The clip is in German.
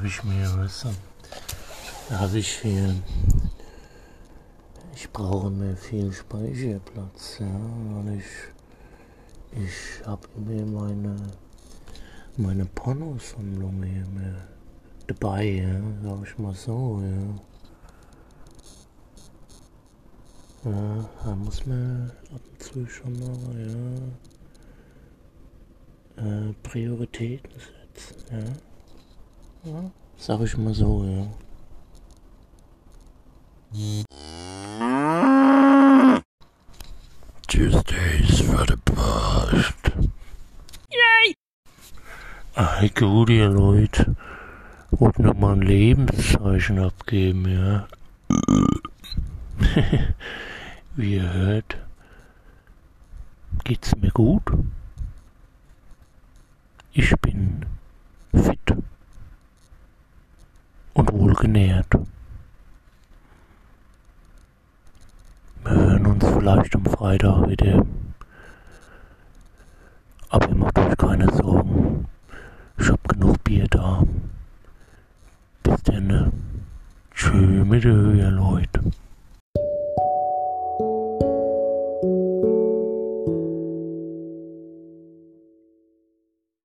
habe ich mir, weißt da habe ich hier, ich brauche mir viel Speicherplatz, ja, weil ich, ich habe mir meine, meine Pornosammlung hier mehr dabei, ja, sag ich mal so, ja. Ja, da muss man ab und zu schon mal, ja, äh, Prioritäten setzen, ja. Ja. Sag ich mal so, ja. Tuesdays for the past. Yay! Hey, gut, ihr Leute. Wollt noch mal ein Lebenszeichen abgeben, ja. Wie ihr hört, geht's mir gut. Ich bin wohlgenährt. Wir hören uns vielleicht am Freitag wieder. Aber macht euch keine Sorgen. Ich hab genug Bier da. Bis dann. Tschö mit ihr Leute.